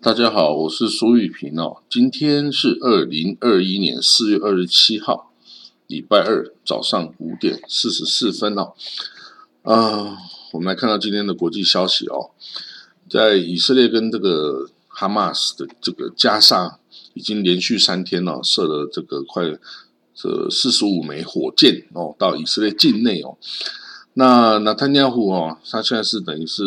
大家好，我是苏玉平哦。今天是二零二一年四月二十七号，礼拜二早上五点四十四分哦。啊，我们来看到今天的国际消息哦，在以色列跟这个哈马斯的这个加沙已经连续三天哦，射了这个快这四十五枚火箭哦，到以色列境内哦。那那坦亚胡哦，他现在是等于是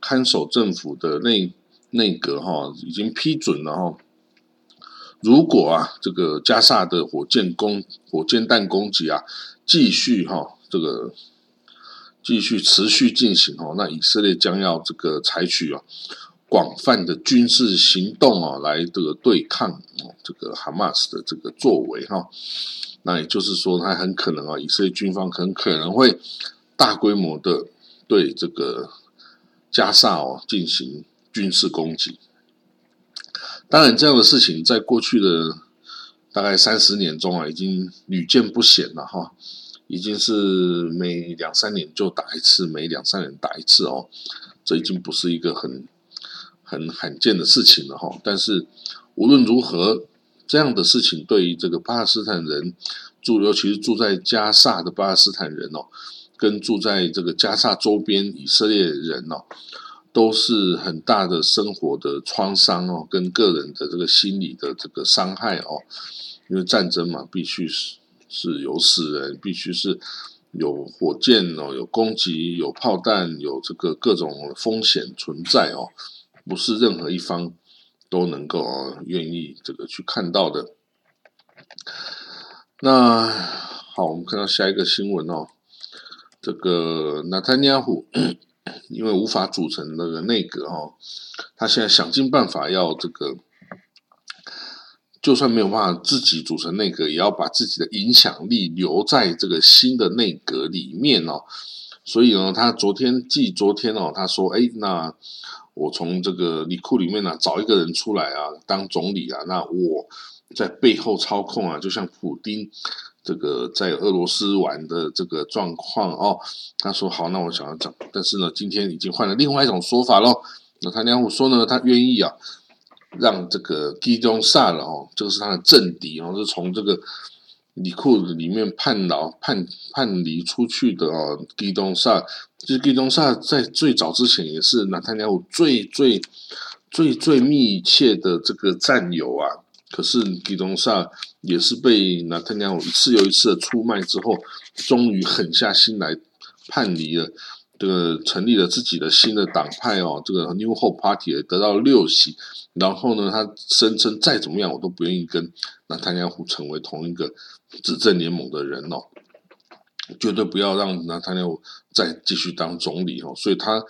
看守政府的内内阁哈，已经批准了哈。如果啊，这个加萨的火箭攻火箭弹攻击啊，继续哈，这个继续持续进行哦，那以色列将要这个采取啊广泛的军事行动啊，来这个对抗这个哈马斯的这个作为哈。那也就是说，他很可能啊，以色列军方很可能会。大规模的对这个加沙哦进行军事攻击，当然这样的事情在过去的大概三十年中啊，已经屡见不鲜了哈，已经是每两三年就打一次，每两三年打一次哦，这已经不是一个很很罕见的事情了哈。但是无论如何，这样的事情对于这个巴勒斯坦人住，尤其是住在加沙的巴勒斯坦人哦。跟住在这个加沙周边以色列人哦，都是很大的生活的创伤哦，跟个人的这个心理的这个伤害哦。因为战争嘛，必须是是有死人，必须是有火箭哦，有攻击，有炮弹，有这个各种风险存在哦，不是任何一方都能够愿意这个去看到的。那好，我们看到下一个新闻哦。这个纳坦尼亚胡因为无法组成那个内阁哈，他现在想尽办法要这个，就算没有办法自己组成内阁，也要把自己的影响力留在这个新的内阁里面哦。所以呢，他昨天继昨天哦，他说：“哎，那我从这个里库里面呢找一个人出来啊，当总理啊，那我在背后操控啊，就像普丁。”这个在俄罗斯玩的这个状况哦，他说好，那我想要讲，但是呢，今天已经换了另外一种说法喽。那他娘虎说呢，他愿意啊，让这个基东萨了哦，这个是他的政敌哦，是从这个里库里面叛逃叛叛离出去的哦。基东萨，其实基东萨在最早之前也是那他娘虎最最最最密切的这个战友啊。可是基东萨也是被纳特娘一次又一次的出卖之后，终于狠下心来叛离了，这个成立了自己的新的党派哦，这个 New Hope Party 得到六席，然后呢，他声称再怎么样我都不愿意跟纳特娘成为同一个执政联盟的人哦，绝对不要让纳特娘再继续当总理哦，所以他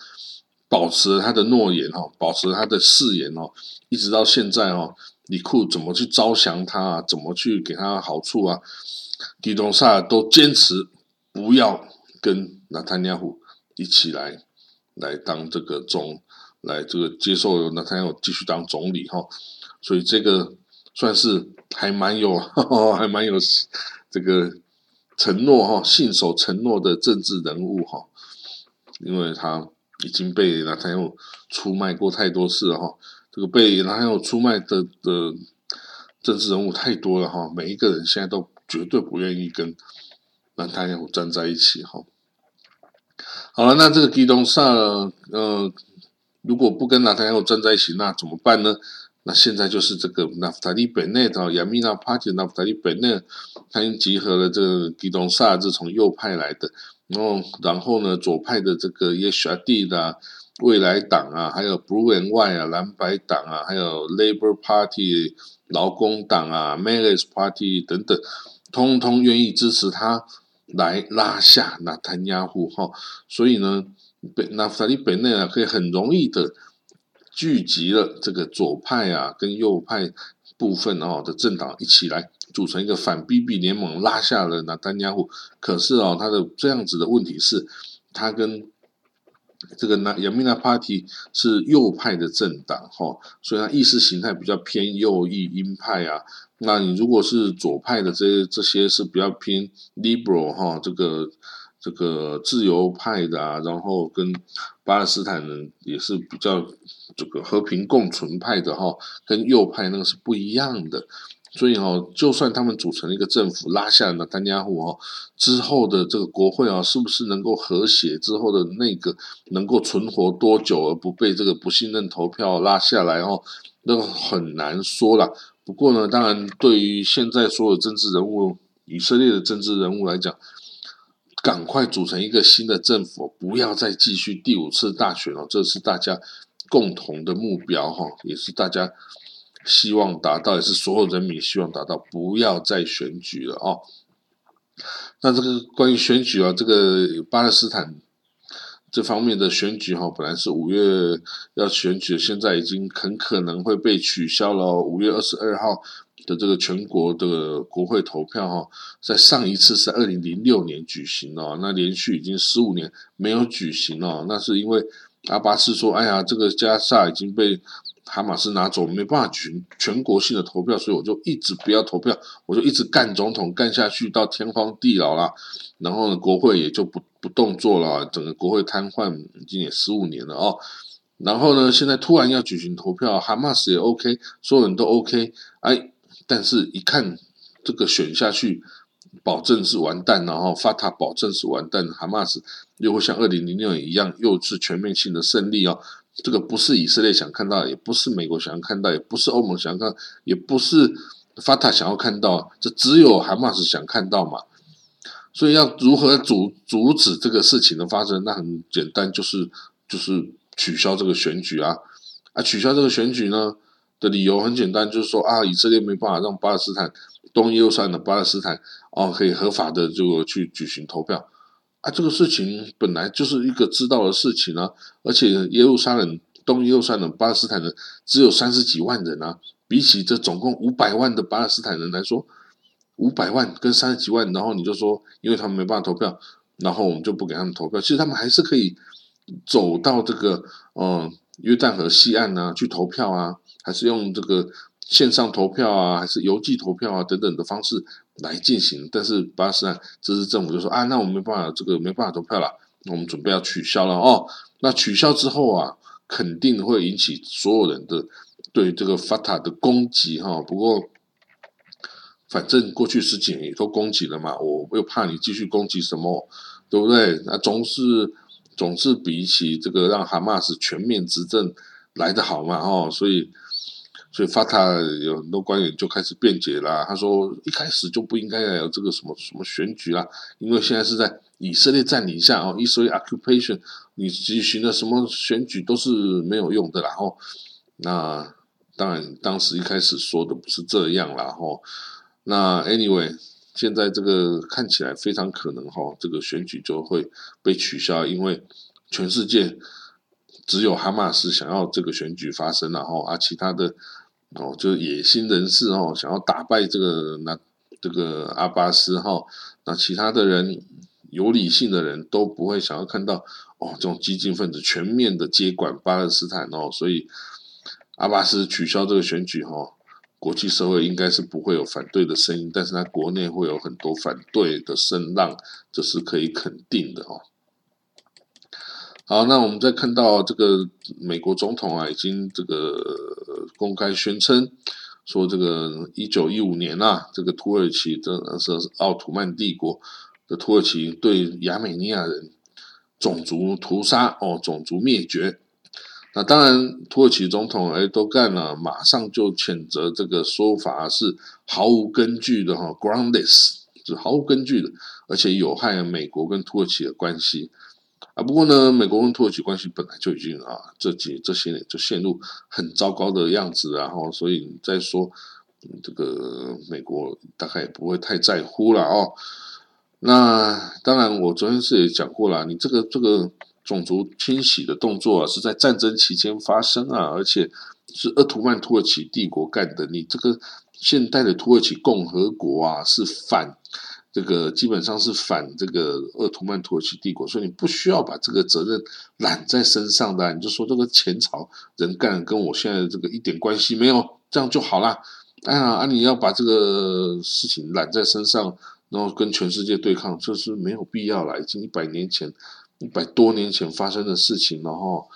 保持了他的诺言哦，保持了他的誓言哦，一直到现在哦。李库怎么去招降他啊？怎么去给他好处啊？迪东萨都坚持不要跟纳坦亚胡一起来来当这个总，来这个接受纳坦亚胡继续当总理哈。所以这个算是还蛮有 还蛮有这个承诺哈，信守承诺的政治人物哈。因为他已经被纳坦亚胡出卖过太多次了哈。这个被然后出卖的的政治人物太多了哈，每一个人现在都绝对不愿意跟南太阳站在一起哈。好了，那这个基东萨呃，如果不跟南太阳站在一起，那怎么办呢？那现在就是这个纳夫塔利本内的亚米纳帕蒂纳夫塔利本内，他已经集合了这个基东萨，是从右派来的，然后然后呢，左派的这个耶许阿蒂的。未来党啊，还有 Blue and White 啊，蓝白党啊，还有 Labor Party 劳工党啊 m a l i s Party 等等，通通愿意支持他来拉下纳坦亚胡哈。所以呢，北那法利本内啊，可以很容易的聚集了这个左派啊跟右派部分哦的政党一起来组成一个反 BB 联盟，拉下了纳坦亚胡。可是哦，他的这样子的问题是，他跟这个那亚米纳 Party 是右派的政党哈，所以它意识形态比较偏右翼鹰派啊。那你如果是左派的这这些是比较偏 liberal 哈，这个这个自由派的啊，然后跟巴勒斯坦人也是比较这个和平共存派的哈，跟右派那个是不一样的。所以哦，就算他们组成一个政府，拉下了丹尼亚胡哦，之后的这个国会啊，是不是能够和谐？之后的那个能够存活多久而不被这个不信任投票拉下来哦，那很难说了。不过呢，当然对于现在所有政治人物，以色列的政治人物来讲，赶快组成一个新的政府，不要再继续第五次大选了，这是大家共同的目标哈，也是大家。希望达到也是所有人民希望达到，不要再选举了哦。那这个关于选举啊，这个巴勒斯坦这方面的选举哈，本来是五月要选举，现在已经很可能会被取消了。五月二十二号的这个全国的国会投票哈，在上一次是二零零六年举行哦，那连续已经十五年没有举行哦，那是因为阿巴斯说，哎呀，这个加沙已经被。哈马斯拿走没办法举全国性的投票，所以我就一直不要投票，我就一直干总统干下去到天荒地老啦。然后呢，国会也就不不动作了，整个国会瘫痪已经也十五年了哦。然后呢，现在突然要举行投票，哈马斯也 OK，所有人都 OK，哎，但是一看这个选下去，保证是完蛋，然后发塔保证是完蛋，哈马斯又会像二零零六年一样，又是全面性的胜利哦。这个不是以色列想看到，也不是美国想要看到，也不是欧盟想要看，也不是法塔想要看到，这只有哈马斯想看到嘛。所以要如何阻阻止这个事情的发生？那很简单，就是就是取消这个选举啊啊！取消这个选举呢的理由很简单，就是说啊，以色列没办法让巴勒斯坦东耶路撒冷的巴勒斯坦哦可以合法的这个去举行投票。啊，这个事情本来就是一个知道的事情啊，而且耶路撒冷东耶路撒冷巴勒斯坦人只有三十几万人啊，比起这总共五百万的巴勒斯坦人来说，五百万跟三十几万，然后你就说，因为他们没办法投票，然后我们就不给他们投票，其实他们还是可以走到这个嗯约旦河西岸啊去投票啊，还是用这个线上投票啊，还是邮寄投票啊等等的方式。来进行，但是巴勒斯坦这次政府就说啊，那我们没办法，这个没办法投票了，我们准备要取消了哦。那取消之后啊，肯定会引起所有人的对这个法塔的攻击哈。不过，反正过去十几年也都攻击了嘛，我又怕你继续攻击什么，对不对？那总是总是比起这个让哈马斯全面执政来得好嘛，哦，所以。所以法塔有很多官员就开始辩解啦。他说一开始就不应该要有这个什么什么选举啦，因为现在是在以色列占领下哦，以色列 occupation，你举行的什么选举都是没有用的啦。哦，那当然当时一开始说的不是这样啦。哦，那 anyway，现在这个看起来非常可能哈，这个选举就会被取消，因为全世界只有哈马斯想要这个选举发生，然后啊其他的。哦，就是野心人士哦，想要打败这个那这个阿巴斯哈，那其他的人有理性的人都不会想要看到哦，这种激进分子全面的接管巴勒斯坦哦，所以阿巴斯取消这个选举哈，国际社会应该是不会有反对的声音，但是他国内会有很多反对的声浪，这是可以肯定的哦。好，那我们再看到这个美国总统啊，已经这个公开宣称说，这个一九一五年啊，这个土耳其这是奥土曼帝国的土耳其对亚美尼亚人种族屠杀哦，种族灭绝。那当然，土耳其总统哎都干了，马上就谴责这个说法是毫无根据的哈，groundless 是毫无根据的，而且有害美国跟土耳其的关系。啊，不过呢，美国跟土耳其关系本来就已经啊，这几这些年就陷入很糟糕的样子，然后所以你再说这个美国大概也不会太在乎了哦。那当然，我昨天是也讲过了，你这个这个种族清洗的动作啊，是在战争期间发生啊，而且是鄂图曼土耳其帝国干的，你这个现代的土耳其共和国啊，是反。这个基本上是反这个鄂图曼土耳其帝国，所以你不需要把这个责任揽在身上的，你就说这个前朝人干，跟我现在这个一点关系没有，这样就好啦。哎呀，啊，你要把这个事情揽在身上，然后跟全世界对抗，这是没有必要了。已经一百年前、一百多年前发生的事情，然后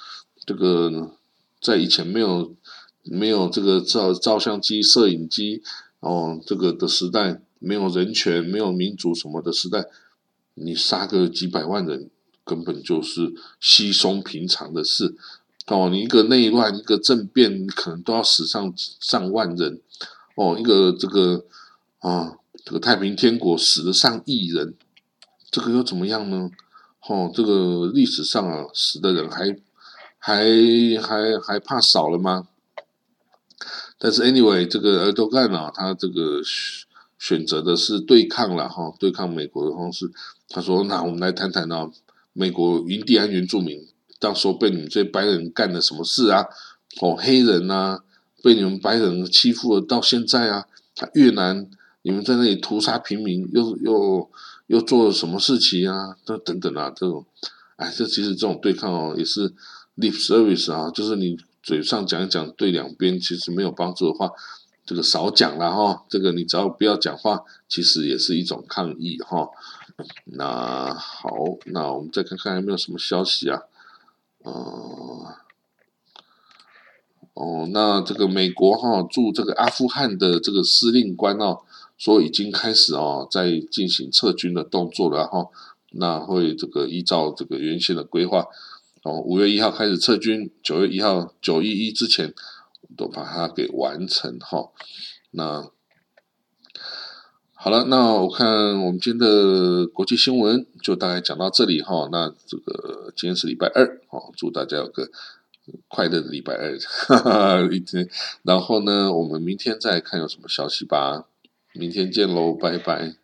这个在以前没有没有这个照照相机、摄影机，哦，这个的时代，没有人权、没有民主什么的时代，你杀个几百万人，根本就是稀松平常的事。哦，你一个内乱、一个政变，可能都要死上上万人。哦，一个这个啊。这个太平天国死了上亿人，这个又怎么样呢？哦，这个历史上啊，死的人还还还还怕少了吗？但是 anyway，这个尔多干啊，他这个选择的是对抗了哈，对抗美国的方式。他说：“那我们来谈谈啊，美国印第安原住民，到时候被你们这白人干了什么事啊？哦，黑人呐，被你们白人欺负了到现在啊，越南。”你们在那里屠杀平民，又又又做了什么事情啊？这等等啊，这种，哎，这其实这种对抗哦，也是 lip service 啊，就是你嘴上讲一讲，对两边其实没有帮助的话，这个少讲了哈。这个你只要不要讲话，其实也是一种抗议哈。那好，那我们再看看有没有什么消息啊？呃，哦，那这个美国哈驻这个阿富汗的这个司令官哦。说已经开始哦，在进行撤军的动作了哈，那会这个依照这个原先的规划，哦，五月一号开始撤军，九月一号九一一之前都把它给完成哈。那好了，那我看我们今天的国际新闻就大概讲到这里哈。那这个今天是礼拜二哦，祝大家有个快乐的礼拜二 一天。然后呢，我们明天再看有什么消息吧。明天见喽，拜拜。